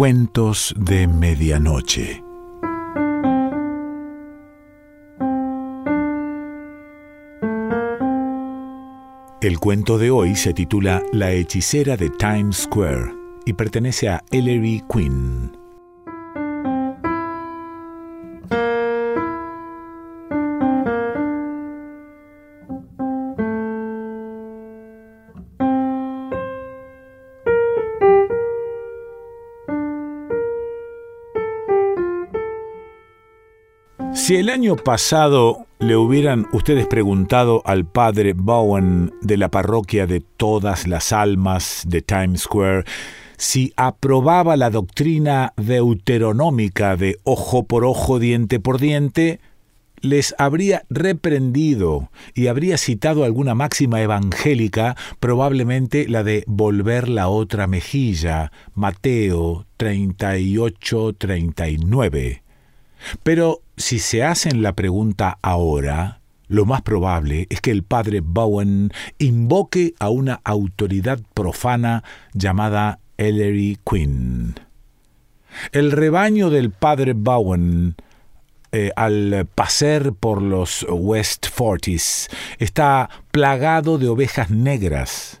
Cuentos de Medianoche. El cuento de hoy se titula La hechicera de Times Square y pertenece a Ellery Quinn. Si el año pasado le hubieran ustedes preguntado al padre Bowen de la parroquia de todas las almas de Times Square si aprobaba la doctrina deuteronómica de ojo por ojo, diente por diente, les habría reprendido y habría citado alguna máxima evangélica, probablemente la de volver la otra mejilla, Mateo 38-39. Pero si se hacen la pregunta ahora, lo más probable es que el padre Bowen invoque a una autoridad profana llamada Ellery Quinn. El rebaño del padre Bowen eh, al pasar por los West Forties está plagado de ovejas negras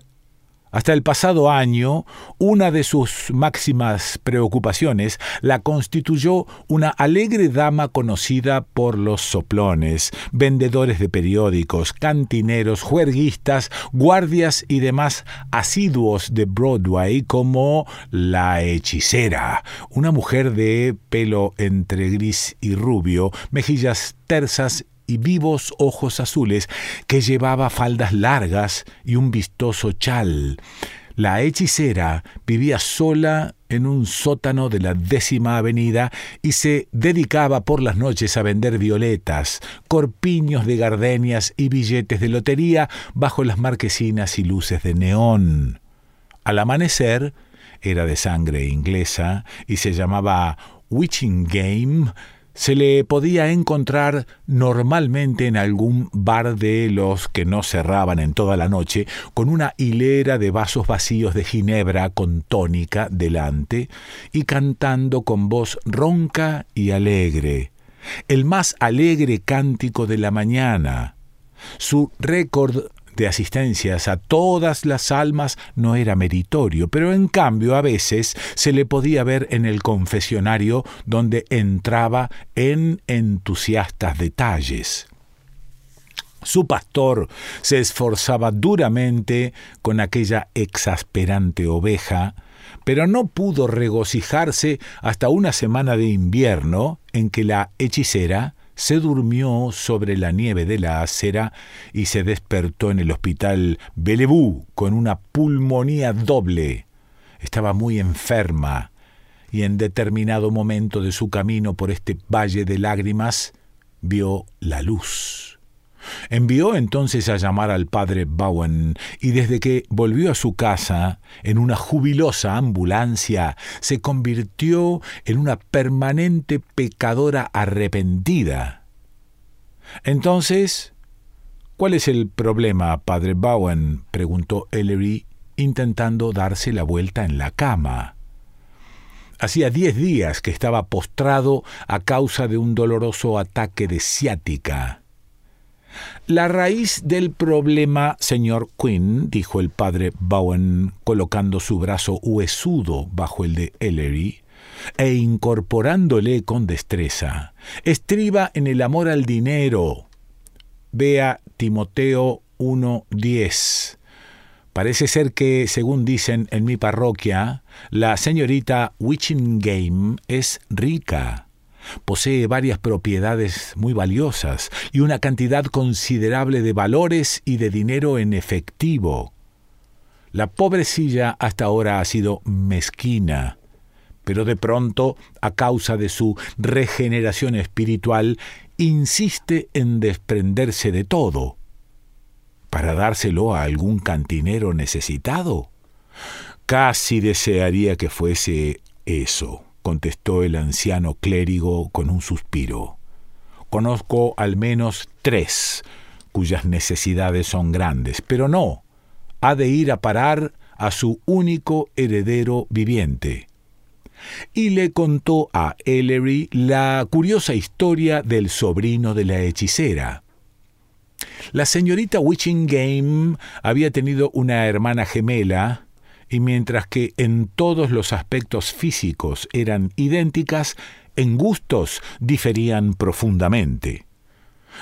hasta el pasado año, una de sus máximas preocupaciones la constituyó una alegre dama conocida por los soplones, vendedores de periódicos, cantineros, juerguistas, guardias y demás asiduos de Broadway como la hechicera, una mujer de pelo entre gris y rubio, mejillas tersas y vivos ojos azules que llevaba faldas largas y un vistoso chal. La hechicera vivía sola en un sótano de la décima avenida y se dedicaba por las noches a vender violetas, corpiños de gardenias y billetes de lotería bajo las marquesinas y luces de neón. Al amanecer, era de sangre inglesa y se llamaba Witching Game, se le podía encontrar normalmente en algún bar de los que no cerraban en toda la noche, con una hilera de vasos vacíos de ginebra con tónica delante, y cantando con voz ronca y alegre, el más alegre cántico de la mañana. Su récord de asistencias a todas las almas no era meritorio, pero en cambio a veces se le podía ver en el confesionario donde entraba en entusiastas detalles. Su pastor se esforzaba duramente con aquella exasperante oveja, pero no pudo regocijarse hasta una semana de invierno en que la hechicera se durmió sobre la nieve de la acera y se despertó en el hospital Bellevue con una pulmonía doble. Estaba muy enferma y en determinado momento de su camino por este valle de lágrimas vio la luz. Envió entonces a llamar al padre Bowen y desde que volvió a su casa en una jubilosa ambulancia se convirtió en una permanente pecadora arrepentida. Entonces, ¿cuál es el problema, padre Bowen? preguntó Ellery, intentando darse la vuelta en la cama. Hacía diez días que estaba postrado a causa de un doloroso ataque de ciática. La raíz del problema, señor Quinn, dijo el padre Bowen, colocando su brazo huesudo bajo el de Ellery, e incorporándole con destreza, estriba en el amor al dinero. Vea Timoteo 1.10. Parece ser que, según dicen en mi parroquia, la señorita Witchingame es rica. Posee varias propiedades muy valiosas y una cantidad considerable de valores y de dinero en efectivo. La pobrecilla hasta ahora ha sido mezquina, pero de pronto, a causa de su regeneración espiritual, insiste en desprenderse de todo. ¿Para dárselo a algún cantinero necesitado? Casi desearía que fuese eso contestó el anciano clérigo con un suspiro. Conozco al menos tres cuyas necesidades son grandes, pero no, ha de ir a parar a su único heredero viviente. y le contó a Ellery la curiosa historia del sobrino de la hechicera. La señorita Game había tenido una hermana gemela, y mientras que en todos los aspectos físicos eran idénticas, en gustos diferían profundamente.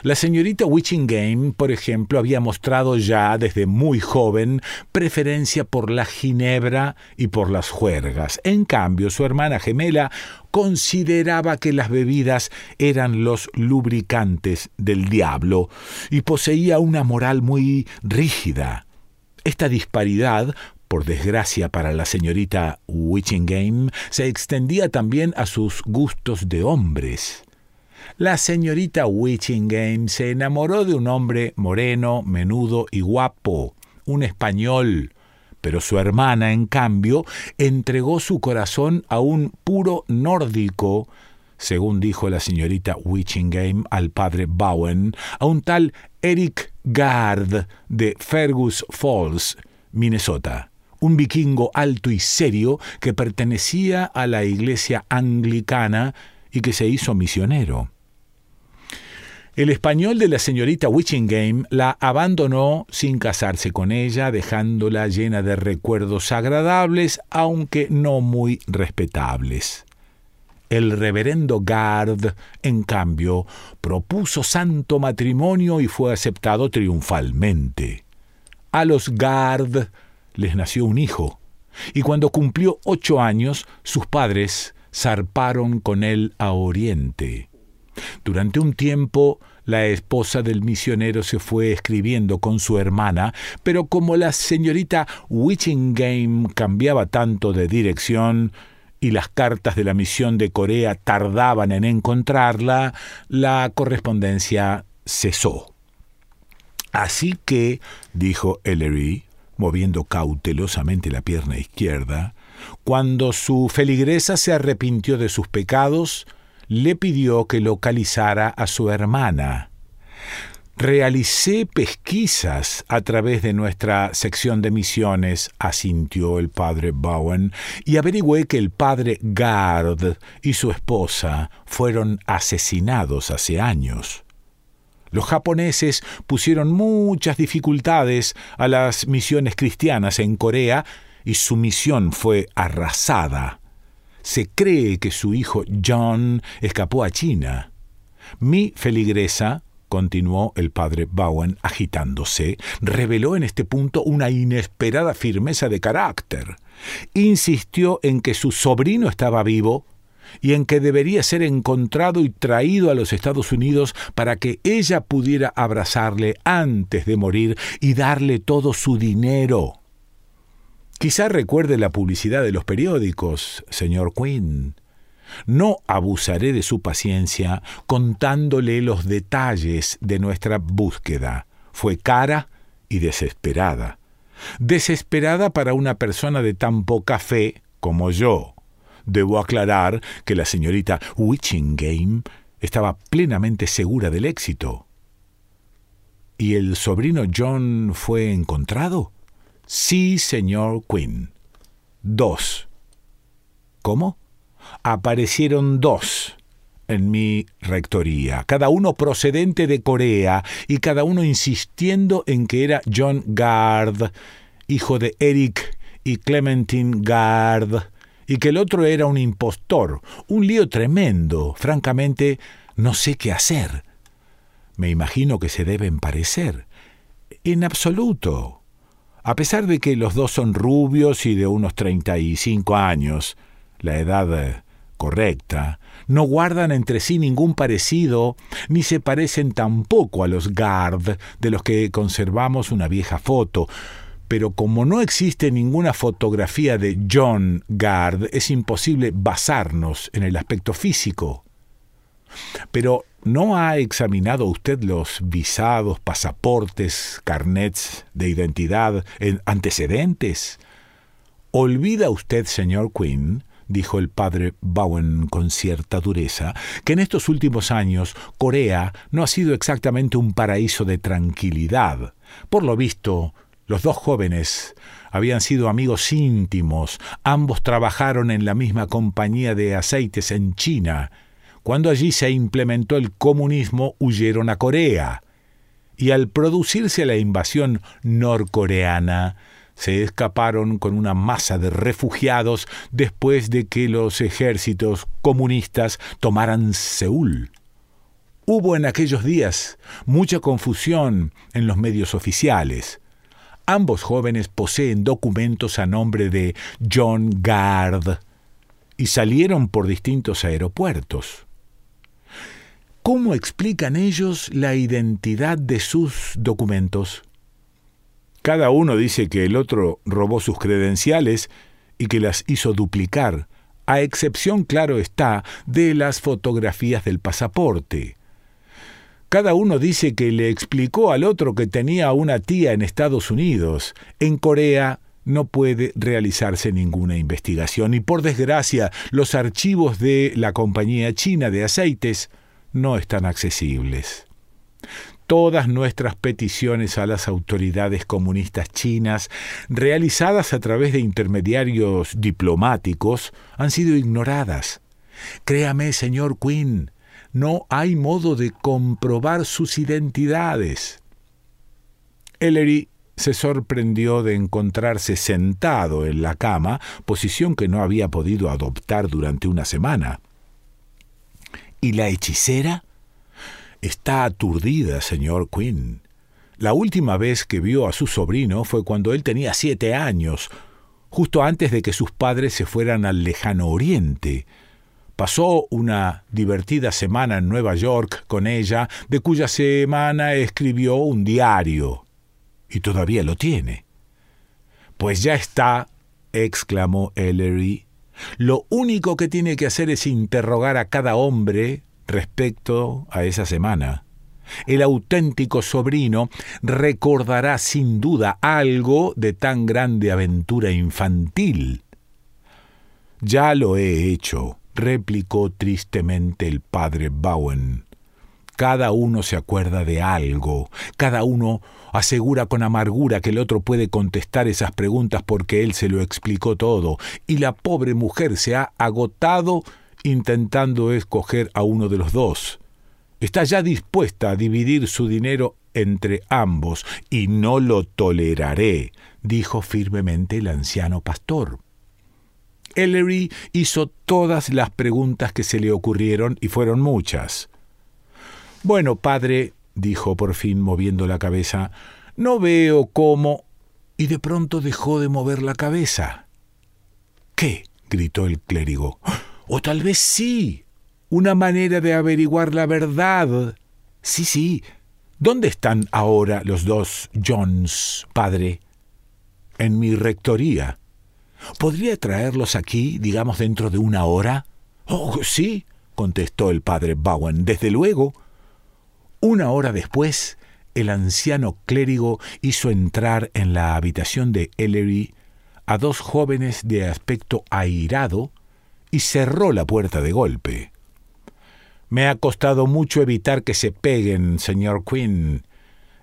La señorita Game, por ejemplo, había mostrado ya desde muy joven preferencia por la ginebra y por las juergas. En cambio, su hermana gemela consideraba que las bebidas eran los lubricantes del diablo y poseía una moral muy rígida. Esta disparidad por desgracia para la señorita Game, se extendía también a sus gustos de hombres. La señorita Witchingham se enamoró de un hombre moreno, menudo y guapo, un español, pero su hermana, en cambio, entregó su corazón a un puro nórdico, según dijo la señorita Witchingham al padre Bowen, a un tal Eric Gard de Fergus Falls, Minnesota, un vikingo alto y serio que pertenecía a la iglesia anglicana y que se hizo misionero. El español de la señorita Game la abandonó sin casarse con ella, dejándola llena de recuerdos agradables, aunque no muy respetables. El reverendo Gard, en cambio, propuso santo matrimonio y fue aceptado triunfalmente. A los Gard les nació un hijo, y cuando cumplió ocho años, sus padres zarparon con él a Oriente. Durante un tiempo, la esposa del misionero se fue escribiendo con su hermana, pero como la señorita Witchingham cambiaba tanto de dirección y las cartas de la misión de Corea tardaban en encontrarla, la correspondencia cesó. Así que, dijo Ellery, moviendo cautelosamente la pierna izquierda, cuando su feligresa se arrepintió de sus pecados, le pidió que localizara a su hermana. Realicé pesquisas a través de nuestra sección de misiones, asintió el padre Bowen, y averigüé que el padre Gard y su esposa fueron asesinados hace años. Los japoneses pusieron muchas dificultades a las misiones cristianas en Corea y su misión fue arrasada. Se cree que su hijo John escapó a China. Mi feligresa, continuó el padre Bowen agitándose, reveló en este punto una inesperada firmeza de carácter. Insistió en que su sobrino estaba vivo y en que debería ser encontrado y traído a los Estados Unidos para que ella pudiera abrazarle antes de morir y darle todo su dinero. Quizá recuerde la publicidad de los periódicos, señor Quinn. No abusaré de su paciencia contándole los detalles de nuestra búsqueda. Fue cara y desesperada. Desesperada para una persona de tan poca fe como yo. Debo aclarar que la señorita Witchingham estaba plenamente segura del éxito. ¿Y el sobrino John fue encontrado? Sí, señor Quinn. Dos. ¿Cómo? Aparecieron dos en mi rectoría, cada uno procedente de Corea y cada uno insistiendo en que era John Gard, hijo de Eric y Clementine Gard, y que el otro era un impostor, un lío tremendo. Francamente, no sé qué hacer. Me imagino que se deben parecer. En absoluto. A pesar de que los dos son rubios y de unos 35 años, la edad eh, correcta, no guardan entre sí ningún parecido, ni se parecen tampoco a los Gard, de los que conservamos una vieja foto. Pero como no existe ninguna fotografía de John Gard, es imposible basarnos en el aspecto físico. Pero ¿no ha examinado usted los visados, pasaportes, carnets de identidad, antecedentes? ¿Olvida usted, señor Quinn, dijo el padre Bowen con cierta dureza, que en estos últimos años Corea no ha sido exactamente un paraíso de tranquilidad. Por lo visto, Los dos jóvenes habían sido amigos íntimos, ambos trabajaron en la misma compañía de aceites en China. Cuando allí se implementó el comunismo, huyeron a Corea. Y al producirse la invasión norcoreana, se escaparon con una masa de refugiados después de que los ejércitos comunistas tomaran Seúl. Hubo en aquellos días mucha confusión en los medios oficiales. Ambos jóvenes poseen documentos a nombre de John Gard y salieron por distintos aeropuertos. ¿Cómo explican ellos la identidad de sus documentos? Cada uno dice que el otro robó sus credenciales y que las hizo duplicar, a excepción, claro está, de las fotografías del pasaporte. Cada uno dice que le explicó al otro que tenía una tía en Estados Unidos. En Corea no puede realizarse ninguna investigación y por desgracia los archivos de la compañía china de aceites no están accesibles. Todas nuestras peticiones a las autoridades comunistas chinas, realizadas a través de intermediarios diplomáticos, han sido ignoradas. Créame, señor Quinn, no hay modo de comprobar sus identidades. Ellery se sorprendió de encontrarse sentado en la cama, posición que no había podido adoptar durante una semana. ¿Y la hechicera? Está aturdida, señor Quinn. La última vez que vio a su sobrino fue cuando él tenía siete años, justo antes de que sus padres se fueran al lejano oriente. Pasó una divertida semana en Nueva York con ella, de cuya semana escribió un diario. Y todavía lo tiene. Pues ya está, exclamó Ellery. Lo único que tiene que hacer es interrogar a cada hombre respecto a esa semana. El auténtico sobrino recordará sin duda algo de tan grande aventura infantil. Ya lo he hecho, replicó tristemente el padre Bowen. Cada uno se acuerda de algo, cada uno asegura con amargura que el otro puede contestar esas preguntas porque él se lo explicó todo, y la pobre mujer se ha agotado intentando escoger a uno de los dos. Está ya dispuesta a dividir su dinero entre ambos, y no lo toleraré, dijo firmemente el anciano pastor. Ellery hizo todas las preguntas que se le ocurrieron y fueron muchas. Bueno, padre, dijo por fin moviendo la cabeza, no veo cómo. y de pronto dejó de mover la cabeza. ¿Qué? gritó el clérigo. O tal vez sí. Una manera de averiguar la verdad. Sí, sí. ¿Dónde están ahora los dos Johns, padre? En mi rectoría. ¿Podría traerlos aquí, digamos, dentro de una hora? Oh, sí, contestó el padre Bowen, desde luego. Una hora después, el anciano clérigo hizo entrar en la habitación de Ellery a dos jóvenes de aspecto airado y cerró la puerta de golpe. Me ha costado mucho evitar que se peguen, señor Quinn,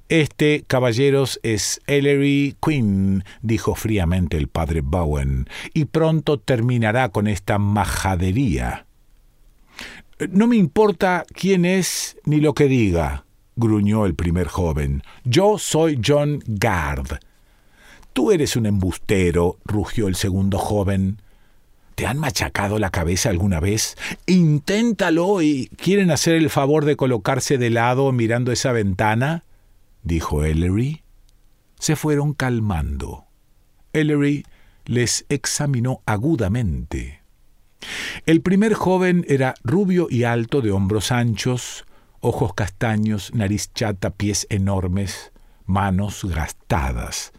este, caballeros, es Ellery Quinn, dijo fríamente el padre Bowen, y pronto terminará con esta majadería. No me importa quién es ni lo que diga, gruñó el primer joven. Yo soy John Gard. Tú eres un embustero, rugió el segundo joven. ¿Te han machacado la cabeza alguna vez? Inténtalo y quieren hacer el favor de colocarse de lado mirando esa ventana dijo Ellery. Se fueron calmando. Ellery les examinó agudamente. El primer joven era rubio y alto, de hombros anchos, ojos castaños, nariz chata, pies enormes, manos gastadas.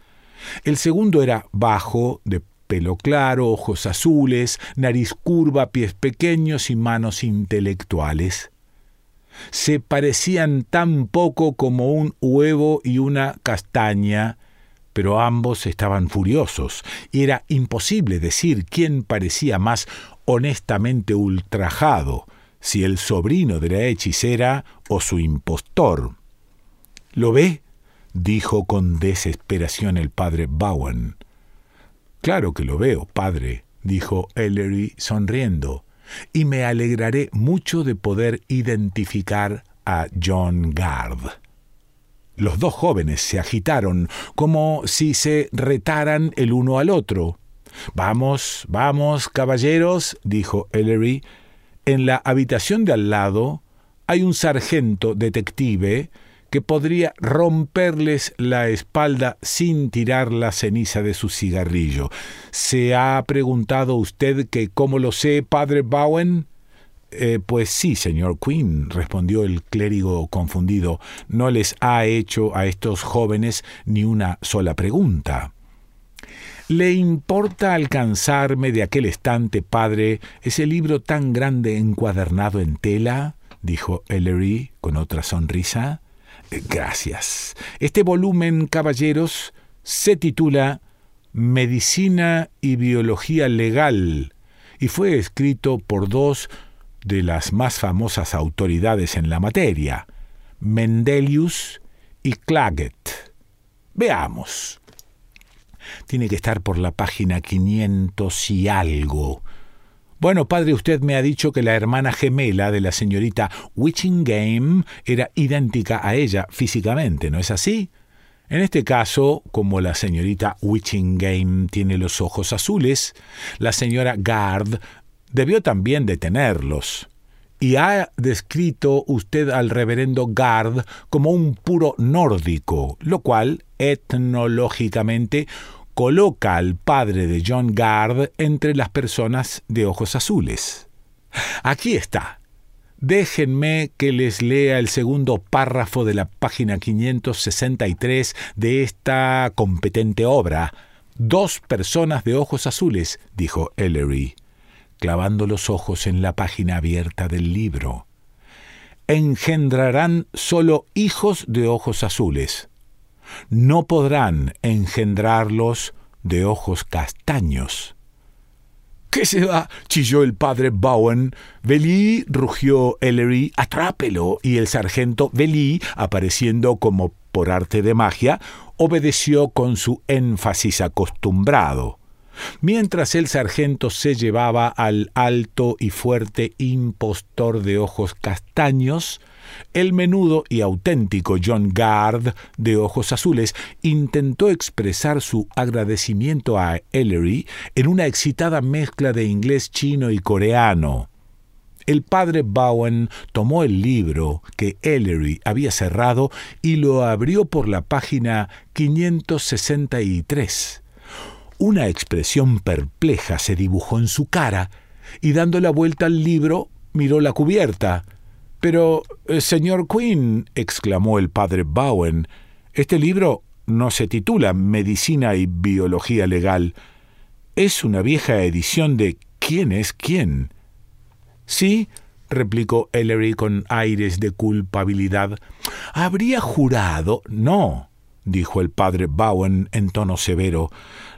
El segundo era bajo, de pelo claro, ojos azules, nariz curva, pies pequeños y manos intelectuales se parecían tan poco como un huevo y una castaña, pero ambos estaban furiosos, era imposible decir quién parecía más honestamente ultrajado, si el sobrino de la hechicera o su impostor. ¿Lo ve? dijo con desesperación el padre Bowen. Claro que lo veo, padre, dijo Ellery sonriendo, y me alegraré mucho de poder identificar a John Gard. Los dos jóvenes se agitaron como si se retaran el uno al otro. Vamos, vamos, caballeros, dijo Ellery. En la habitación de al lado hay un sargento detective que podría romperles la espalda sin tirar la ceniza de su cigarrillo. ¿Se ha preguntado usted que cómo lo sé, padre Bowen? Eh, pues sí, señor Quinn, respondió el clérigo confundido, no les ha hecho a estos jóvenes ni una sola pregunta. ¿Le importa alcanzarme de aquel estante, padre, ese libro tan grande encuadernado en tela? dijo Ellery con otra sonrisa. Gracias. Este volumen, caballeros, se titula Medicina y Biología Legal y fue escrito por dos de las más famosas autoridades en la materia, Mendelius y Clagett. Veamos. Tiene que estar por la página 500 y algo. Bueno, padre, usted me ha dicho que la hermana gemela de la señorita Witchingham era idéntica a ella físicamente, ¿no es así? En este caso, como la señorita Witchingham tiene los ojos azules, la señora Gard debió también de tenerlos. Y ha descrito usted al reverendo Gard como un puro nórdico, lo cual, etnológicamente, coloca al padre de John Gard entre las personas de ojos azules. Aquí está. Déjenme que les lea el segundo párrafo de la página 563 de esta competente obra. Dos personas de ojos azules, dijo Ellery, clavando los ojos en la página abierta del libro. Engendrarán solo hijos de ojos azules no podrán engendrarlos de ojos castaños. ¿Qué se va? chilló el padre Bowen. Velí, rugió Ellery, atrápelo. Y el sargento Velí, apareciendo como por arte de magia, obedeció con su énfasis acostumbrado. Mientras el sargento se llevaba al alto y fuerte impostor de ojos castaños, el menudo y auténtico John Gard, de ojos azules, intentó expresar su agradecimiento a Ellery en una excitada mezcla de inglés, chino y coreano. El padre Bowen tomó el libro que Ellery había cerrado y lo abrió por la página 563. Una expresión perpleja se dibujó en su cara, y dando la vuelta al libro, miró la cubierta. Pero, eh, señor Quinn, exclamó el padre Bowen, este libro no se titula Medicina y Biología Legal. Es una vieja edición de ¿Quién es quién? Sí, replicó Ellery con aires de culpabilidad. Habría jurado. No, dijo el padre Bowen en tono severo.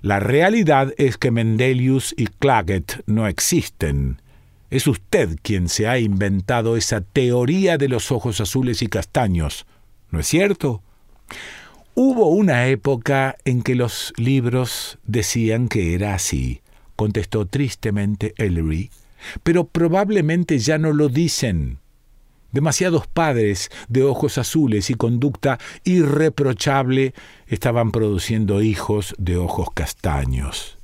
La realidad es que Mendelius y Clagett no existen. Es usted quien se ha inventado esa teoría de los ojos azules y castaños, ¿no es cierto? Hubo una época en que los libros decían que era así, contestó tristemente Ellery, pero probablemente ya no lo dicen. Demasiados padres de ojos azules y conducta irreprochable estaban produciendo hijos de ojos castaños.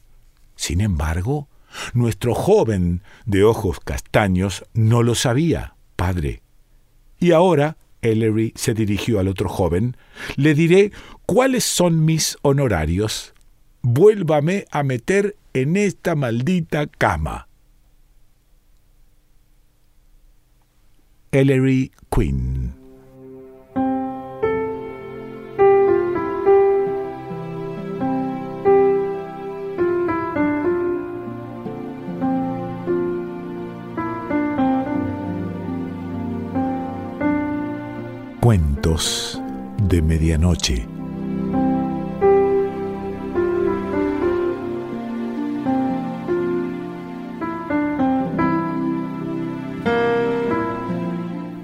Sin embargo, nuestro joven de ojos castaños no lo sabía, padre. Y ahora, Ellery se dirigió al otro joven, le diré cuáles son mis honorarios. Vuélvame a meter en esta maldita cama. Ellery Quinn Cuentos de Medianoche.